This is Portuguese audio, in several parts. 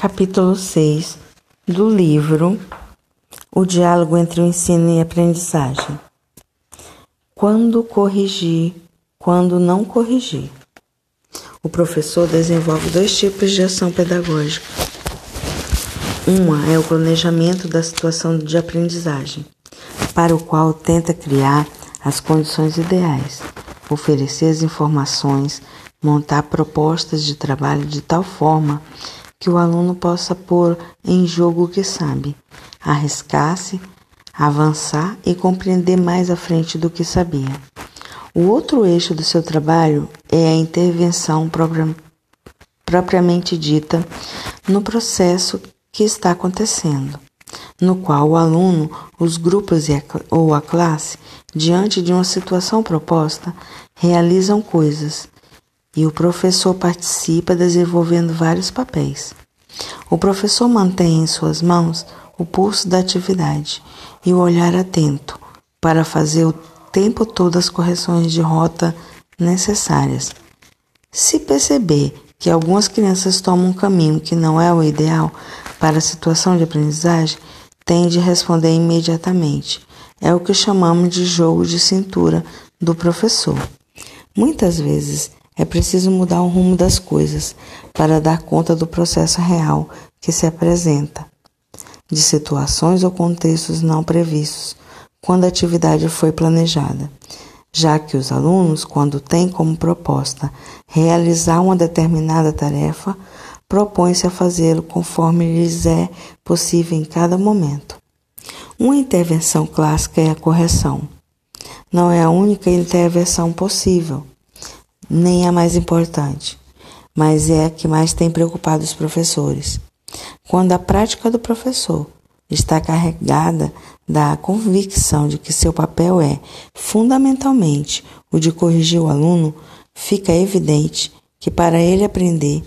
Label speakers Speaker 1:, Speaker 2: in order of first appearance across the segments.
Speaker 1: Capítulo 6 do livro O Diálogo entre o Ensino e a Aprendizagem. Quando corrigir, quando não corrigir. O professor desenvolve dois tipos de ação pedagógica. Uma é o planejamento da situação de aprendizagem, para o qual tenta criar as condições ideais, oferecer as informações, montar propostas de trabalho de tal forma que o aluno possa pôr em jogo o que sabe, arriscar-se, avançar e compreender mais à frente do que sabia. O outro eixo do seu trabalho é a intervenção propriamente dita no processo que está acontecendo, no qual o aluno, os grupos ou a classe, diante de uma situação proposta, realizam coisas e o professor participa desenvolvendo vários papéis. O professor mantém em suas mãos o pulso da atividade e o olhar atento para fazer o tempo todo as correções de rota necessárias. Se perceber que algumas crianças tomam um caminho que não é o ideal para a situação de aprendizagem, tem de responder imediatamente. É o que chamamos de jogo de cintura do professor. Muitas vezes é preciso mudar o rumo das coisas para dar conta do processo real que se apresenta, de situações ou contextos não previstos, quando a atividade foi planejada, já que os alunos, quando têm como proposta realizar uma determinada tarefa, propõem-se a fazê-lo conforme lhes é possível em cada momento. Uma intervenção clássica é a correção. Não é a única intervenção possível nem a mais importante, mas é a que mais tem preocupado os professores. Quando a prática do professor está carregada da convicção de que seu papel é, fundamentalmente, o de corrigir o aluno, fica evidente que para ele aprender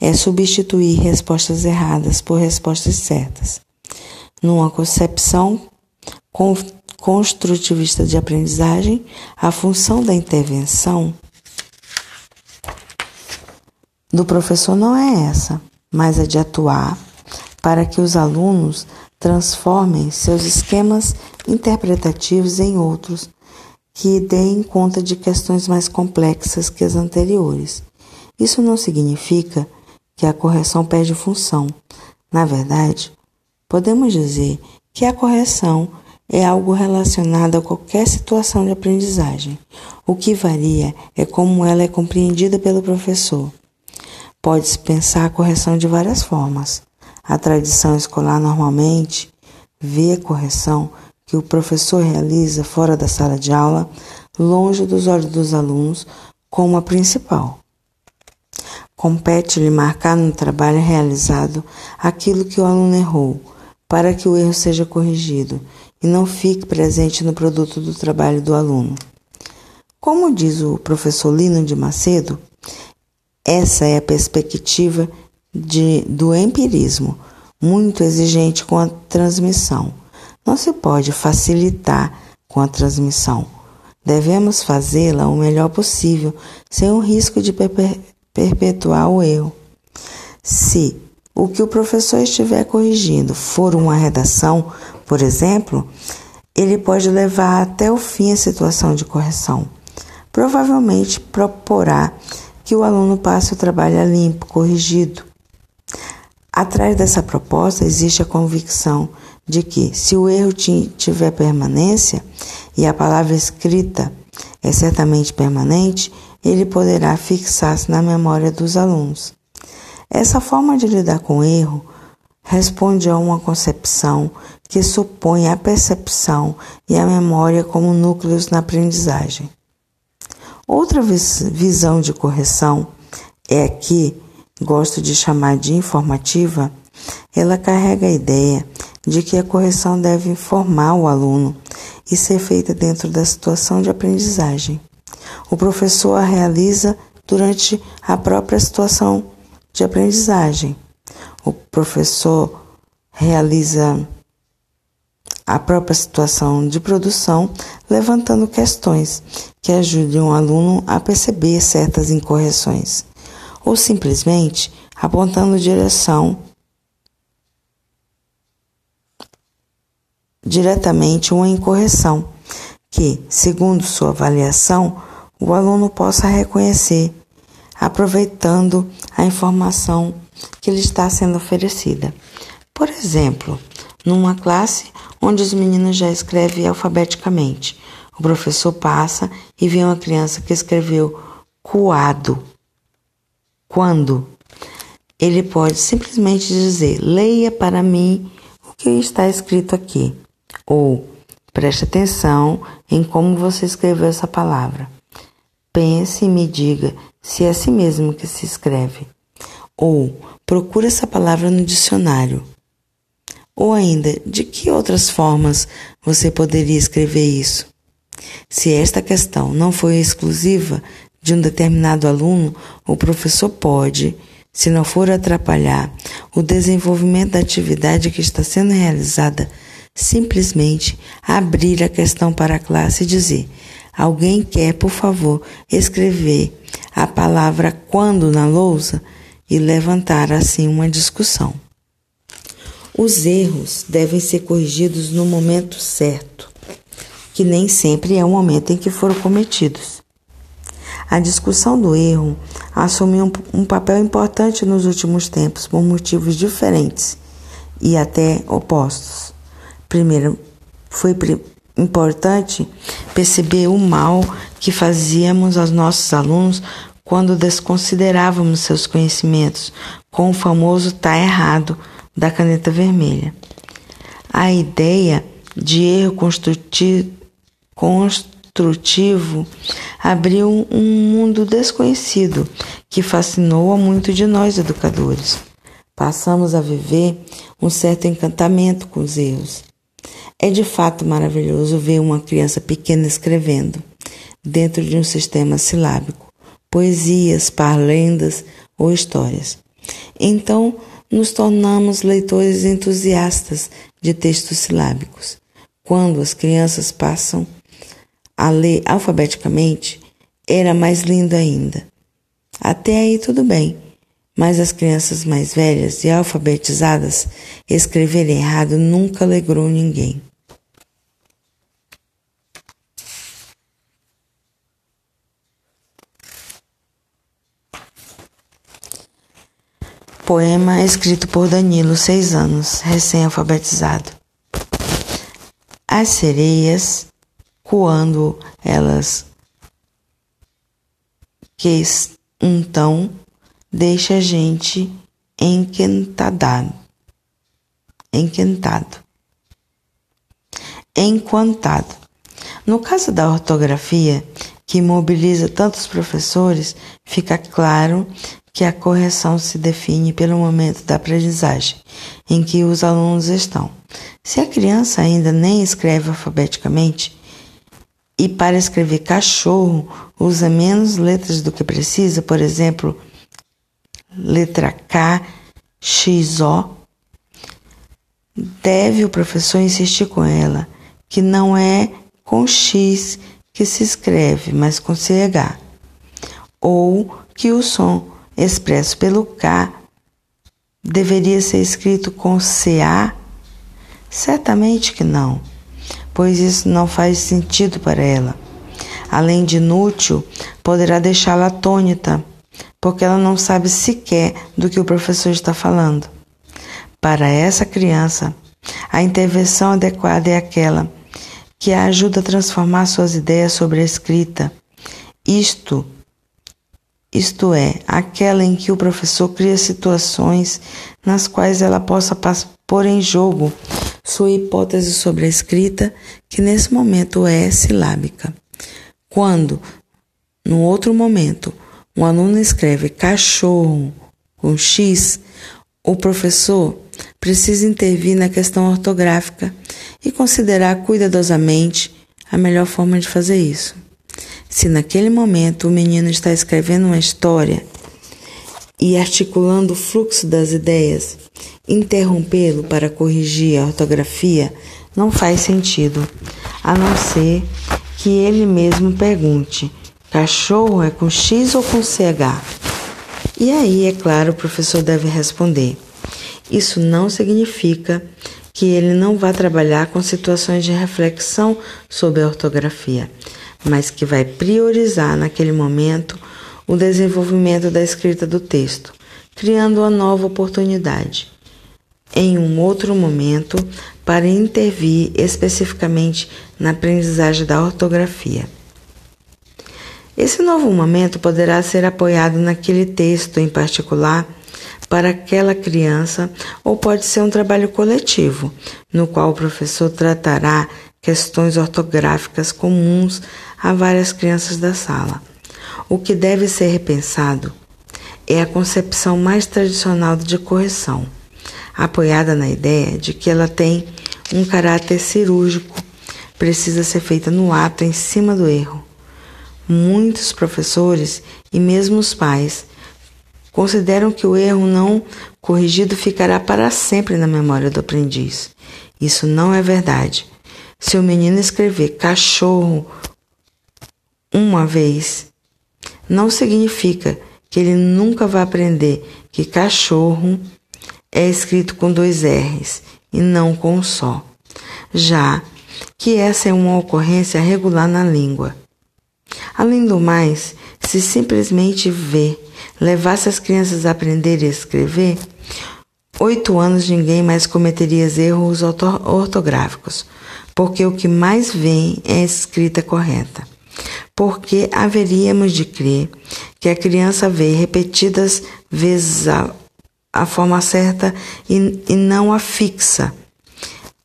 Speaker 1: é substituir respostas erradas por respostas certas. Numa concepção construtivista de aprendizagem, a função da intervenção do professor não é essa, mas é de atuar para que os alunos transformem seus esquemas interpretativos em outros que deem conta de questões mais complexas que as anteriores. Isso não significa que a correção perde função. Na verdade, podemos dizer que a correção é algo relacionado a qualquer situação de aprendizagem. O que varia é como ela é compreendida pelo professor. Pode-se pensar a correção de várias formas. A tradição escolar normalmente vê a correção que o professor realiza fora da sala de aula, longe dos olhos dos alunos, como a principal. Compete-lhe marcar no trabalho realizado aquilo que o aluno errou, para que o erro seja corrigido e não fique presente no produto do trabalho do aluno. Como diz o professor Lino de Macedo, essa é a perspectiva de, do empirismo, muito exigente com a transmissão. Não se pode facilitar com a transmissão. Devemos fazê-la o melhor possível, sem o risco de perpetuar o erro. Se o que o professor estiver corrigindo for uma redação, por exemplo, ele pode levar até o fim a situação de correção. Provavelmente proporá que o aluno passe o trabalho limpo, corrigido. Atrás dessa proposta existe a convicção de que, se o erro tiver permanência e a palavra escrita é certamente permanente, ele poderá fixar-se na memória dos alunos. Essa forma de lidar com o erro responde a uma concepção que supõe a percepção e a memória como núcleos na aprendizagem. Outra visão de correção é a que gosto de chamar de informativa. Ela carrega a ideia de que a correção deve informar o aluno e ser feita dentro da situação de aprendizagem. O professor a realiza durante a própria situação de aprendizagem. O professor realiza a própria situação de produção, levantando questões que ajudem um aluno a perceber certas incorreções, ou simplesmente apontando direção diretamente uma incorreção que, segundo sua avaliação, o aluno possa reconhecer, aproveitando a informação que lhe está sendo oferecida. Por exemplo, numa classe onde os meninos já escrevem alfabeticamente, o professor passa e vê uma criança que escreveu coado. Quando? Ele pode simplesmente dizer: leia para mim o que está escrito aqui. Ou preste atenção em como você escreveu essa palavra. Pense e me diga se é assim mesmo que se escreve. Ou procure essa palavra no dicionário. Ou ainda, de que outras formas você poderia escrever isso? Se esta questão não foi exclusiva de um determinado aluno, o professor pode, se não for atrapalhar o desenvolvimento da atividade que está sendo realizada, simplesmente abrir a questão para a classe e dizer: Alguém quer, por favor, escrever a palavra quando na lousa e levantar assim uma discussão. Os erros devem ser corrigidos no momento certo, que nem sempre é o momento em que foram cometidos. A discussão do erro assumiu um, papel importante nos últimos tempos por motivos diferentes e até opostos. Primeiro, foi importante perceber o mal que fazíamos aos nossos alunos quando desconsiderávamos seus conhecimentos com o famoso tá errado da caneta vermelha. A ideia de erro construtivo, abriu um mundo desconhecido que fascinou a muito de nós educadores. Passamos a viver um certo encantamento com os erros. É de fato maravilhoso ver uma criança pequena escrevendo, dentro de um sistema silábico, poesias, parlendas ou histórias. Então, nos tornamos leitores entusiastas de textos silábicos. Quando as crianças passam a ler alfabeticamente, era mais lindo ainda. Até aí tudo bem, mas as crianças mais velhas e alfabetizadas escreverem errado nunca alegrou ninguém. Poema escrito por Danilo, seis anos, recém-alfabetizado. As sereias, coando elas que então deixa a gente enquentado, enquentado, encantado. No caso da ortografia, que mobiliza tantos professores, fica claro que a correção se define pelo momento da aprendizagem em que os alunos estão. Se a criança ainda nem escreve alfabeticamente e para escrever cachorro usa menos letras do que precisa, por exemplo, letra K, X, O, deve o professor insistir com ela que não é com X que se escreve, mas com CH, ou que o som expresso pelo K deveria ser escrito com CA? Certamente que não, pois isso não faz sentido para ela. Além de inútil, poderá deixá-la atônita, porque ela não sabe sequer do que o professor está falando. Para essa criança, a intervenção adequada é aquela que a ajuda a transformar suas ideias sobre a escrita. Isto isto é, aquela em que o professor cria situações nas quais ela possa pôr em jogo sua hipótese sobre a escrita, que nesse momento é silábica. Quando, no outro momento, um aluno escreve cachorro com X, o professor precisa intervir na questão ortográfica e considerar cuidadosamente a melhor forma de fazer isso. Se naquele momento o menino está escrevendo uma história e articulando o fluxo das ideias, interrompê-lo para corrigir a ortografia não faz sentido, a não ser que ele mesmo pergunte: cachorro é com X ou com CH? E aí, é claro, o professor deve responder: isso não significa que ele não vá trabalhar com situações de reflexão sobre a ortografia, mas que vai priorizar naquele momento o desenvolvimento da escrita do texto, criando uma nova oportunidade. Em um outro momento, para intervir especificamente na aprendizagem da ortografia. Esse novo momento poderá ser apoiado naquele texto em particular para aquela criança ou pode ser um trabalho coletivo, no qual o professor tratará questões ortográficas comuns a várias crianças da sala. O que deve ser repensado é a concepção mais tradicional de correção, apoiada na ideia de que ela tem um caráter cirúrgico, precisa ser feita no ato em cima do erro. Muitos professores e mesmo os pais consideram que o erro não corrigido ficará para sempre na memória do aprendiz. Isso não é verdade. Se o menino escrever cachorro uma vez, não significa que ele nunca vai aprender que cachorro é escrito com dois R's e não com um só, já que essa é uma ocorrência regular na língua. Além do mais, se simplesmente vê levasse as crianças a aprender a escrever, oito anos ninguém mais cometeria erros ortográficos, porque o que mais vem é a escrita correta. Porque haveríamos de crer que a criança vê repetidas vezes a, a forma certa e, e não a fixa.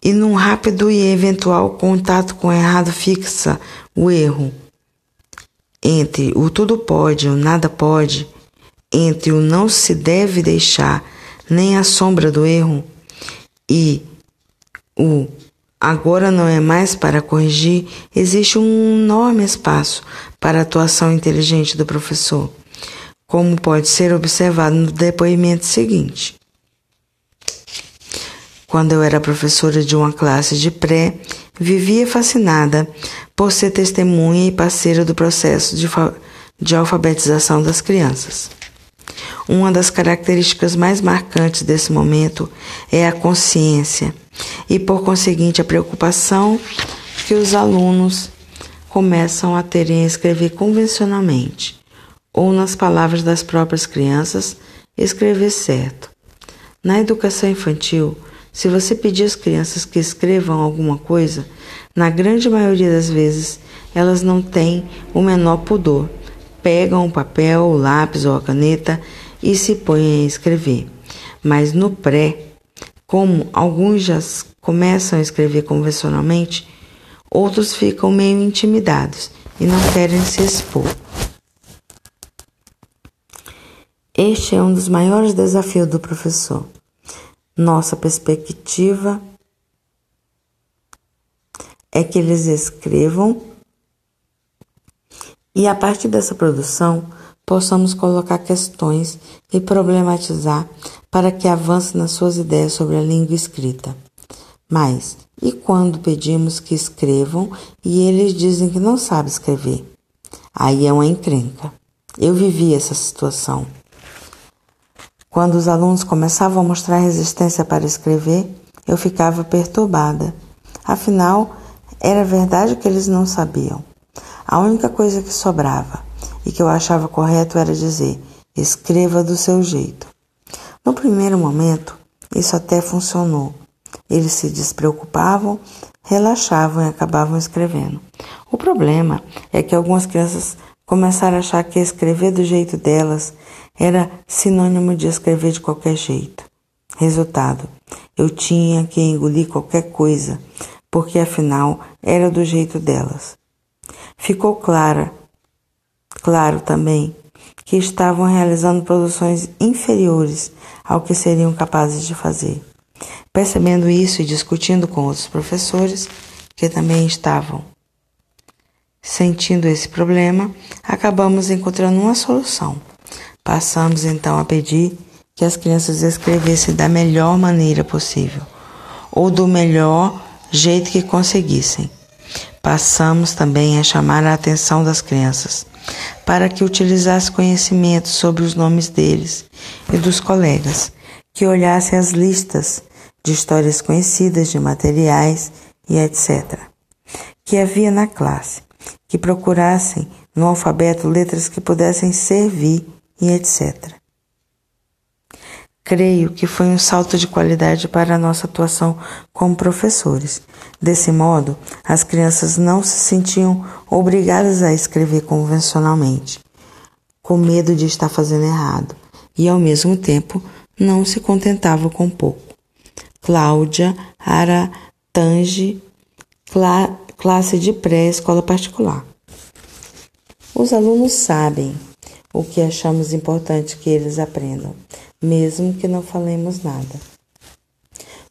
Speaker 1: E num rápido e eventual contato com o errado fixa o erro. Entre o tudo pode e o nada pode, entre o não se deve deixar nem a sombra do erro e o agora não é mais para corrigir, existe um enorme espaço para a atuação inteligente do professor, como pode ser observado no depoimento seguinte. Quando eu era professora de uma classe de pré, vivia fascinada por ser testemunha e parceira do processo de, de alfabetização das crianças. Uma das características mais marcantes desse momento é a consciência e, por conseguinte, a preocupação que os alunos começam a terem a escrever convencionalmente, ou nas palavras das próprias crianças, escrever certo. Na educação infantil, se você pedir às crianças que escrevam alguma coisa, na grande maioria das vezes elas não têm o menor pudor pegam o papel, o lápis ou a caneta e se põem a escrever. Mas no pré, como alguns já começam a escrever convencionalmente, outros ficam meio intimidados e não querem se expor. Este é um dos maiores desafios do professor. Nossa perspectiva é que eles escrevam e a partir dessa produção possamos colocar questões e problematizar para que avance nas suas ideias sobre a língua escrita. Mas, e quando pedimos que escrevam e eles dizem que não sabem escrever? Aí é uma encrenca. Eu vivi essa situação. Quando os alunos começavam a mostrar resistência para escrever, eu ficava perturbada. Afinal, era verdade que eles não sabiam. A única coisa que sobrava e que eu achava correto era dizer: escreva do seu jeito. No primeiro momento, isso até funcionou. Eles se despreocupavam, relaxavam e acabavam escrevendo. O problema é que algumas crianças começaram a achar que escrever do jeito delas era sinônimo de escrever de qualquer jeito. Resultado: eu tinha que engolir qualquer coisa, porque afinal era do jeito delas. Ficou clara, claro também, que estavam realizando produções inferiores ao que seriam capazes de fazer. Percebendo isso e discutindo com outros professores que também estavam sentindo esse problema, acabamos encontrando uma solução. Passamos então a pedir que as crianças escrevessem da melhor maneira possível, ou do melhor jeito que conseguissem. Passamos também a chamar a atenção das crianças para que utilizasse conhecimentos sobre os nomes deles e dos colegas, que olhassem as listas de histórias conhecidas, de materiais e etc. Que havia na classe, que procurassem no alfabeto letras que pudessem servir e etc. Creio que foi um salto de qualidade para a nossa atuação como professores. Desse modo, as crianças não se sentiam obrigadas a escrever convencionalmente, com medo de estar fazendo errado, e ao mesmo tempo não se contentavam com pouco. Cláudia Aratange, clá, classe de pré-escola particular. Os alunos sabem o que achamos importante que eles aprendam mesmo que não falemos nada.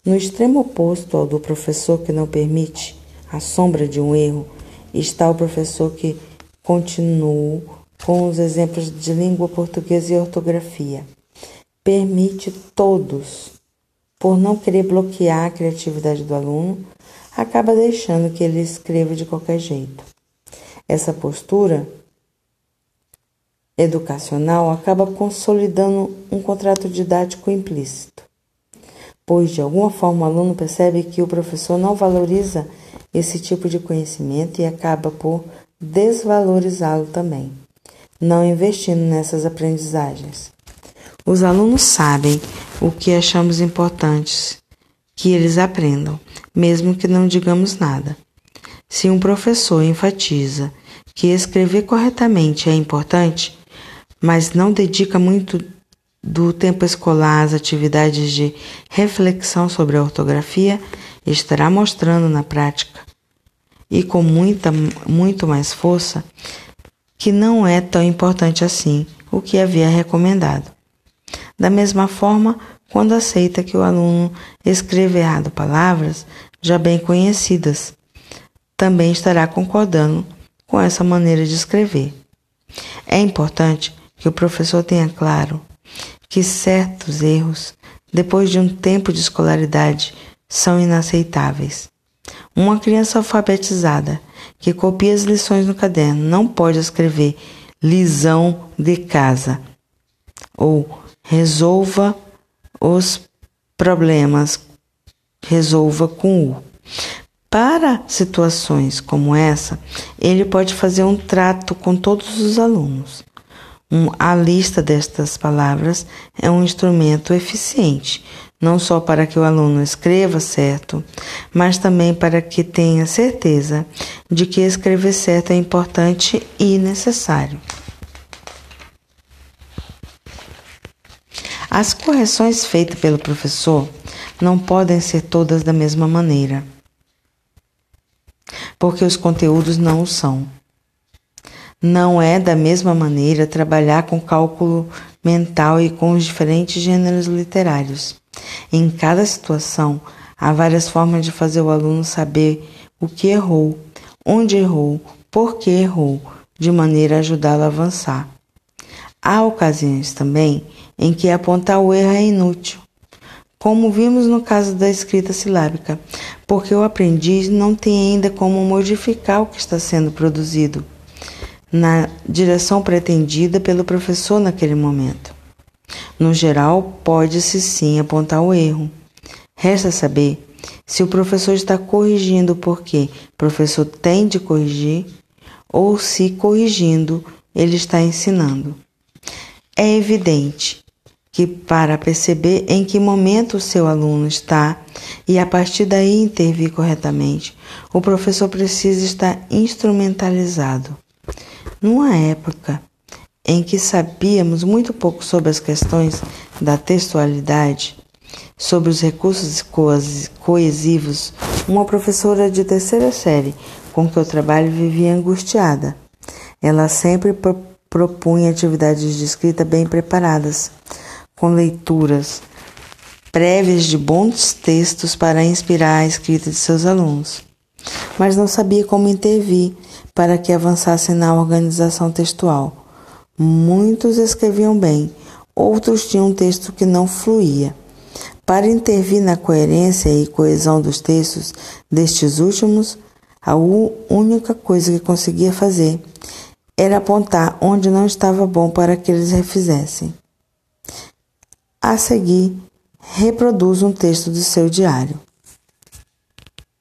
Speaker 1: No extremo oposto ao do professor que não permite a sombra de um erro, está o professor que continua com os exemplos de língua portuguesa e ortografia. Permite todos, por não querer bloquear a criatividade do aluno, acaba deixando que ele escreva de qualquer jeito. Essa postura educacional acaba consolidando um contrato didático implícito, pois de alguma forma o aluno percebe que o professor não valoriza esse tipo de conhecimento e acaba por desvalorizá-lo também, não investindo nessas aprendizagens. Os alunos sabem o que achamos importantes que eles aprendam, mesmo que não digamos nada. Se um professor enfatiza que escrever corretamente é importante, mas não dedica muito do tempo escolar às atividades de reflexão sobre a ortografia, estará mostrando na prática e com muita, muito mais força que não é tão importante assim o que havia recomendado. Da mesma forma, quando aceita que o aluno escreva errado palavras já bem conhecidas, também estará concordando com essa maneira de escrever. É importante que o professor tenha claro que certos erros, depois de um tempo de escolaridade, são inaceitáveis. Uma criança alfabetizada que copia as lições no caderno não pode escrever lisão de casa ou resolva os problemas, resolva com o. Para situações como essa, ele pode fazer um trato com todos os alunos. Um, a lista destas palavras é um instrumento eficiente, não só para que o aluno escreva certo, mas também para que tenha certeza de que escrever certo é importante e necessário. As correções feitas pelo professor não podem ser todas da mesma maneira, porque os conteúdos não o são. Não é da mesma maneira trabalhar com cálculo mental e com os diferentes gêneros literários. Em cada situação, há várias formas de fazer o aluno saber o que errou, onde errou, por que errou, de maneira a ajudá-lo a avançar. Há ocasiões também em que apontar o erro é inútil, como vimos no caso da escrita silábica, porque o aprendiz não tem ainda como modificar o que está sendo produzido na direção pretendida pelo professor naquele momento. No geral, pode-se sim apontar o erro. Resta saber se o professor está corrigindo porque o professor tem de corrigir ou se corrigindo ele está ensinando. É evidente que para perceber em que momento o seu aluno está e a partir daí intervir corretamente, o professor precisa estar instrumentalizado. Numa época em que sabíamos muito pouco sobre as questões da textualidade, sobre os recursos coesivos, uma professora de terceira série com que eu trabalho vivia angustiada. Ela sempre pro propunha atividades de escrita bem preparadas, com leituras prévias de bons textos para inspirar a escrita de seus alunos, mas não sabia como intervir para que avançassem na organização textual. Muitos escreviam bem, outros tinham um texto que não fluía. Para intervir na coerência e coesão dos textos destes últimos, a única coisa que conseguia fazer era apontar onde não estava bom para que eles refizessem. A seguir, Reproduz um texto do seu diário.